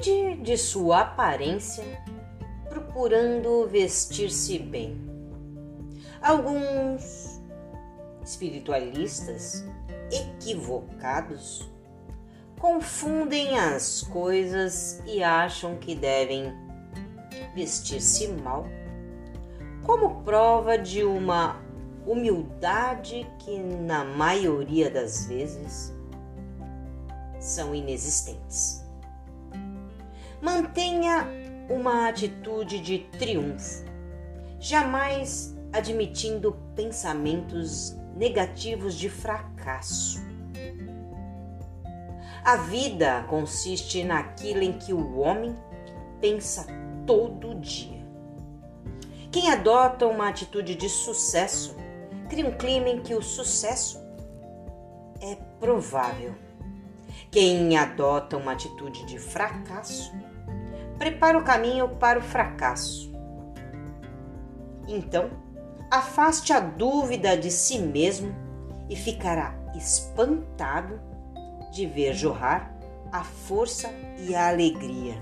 de sua aparência, procurando vestir-se bem. Alguns espiritualistas equivocados confundem as coisas e acham que devem vestir-se mal, como prova de uma humildade que, na maioria das vezes, são inexistentes. Mantenha uma atitude de triunfo, jamais admitindo pensamentos negativos de fracasso. A vida consiste naquilo em que o homem pensa todo dia. Quem adota uma atitude de sucesso cria um clima em que o sucesso é provável. Quem adota uma atitude de fracasso prepara o caminho para o fracasso. Então, afaste a dúvida de si mesmo e ficará espantado de ver jorrar a força e a alegria.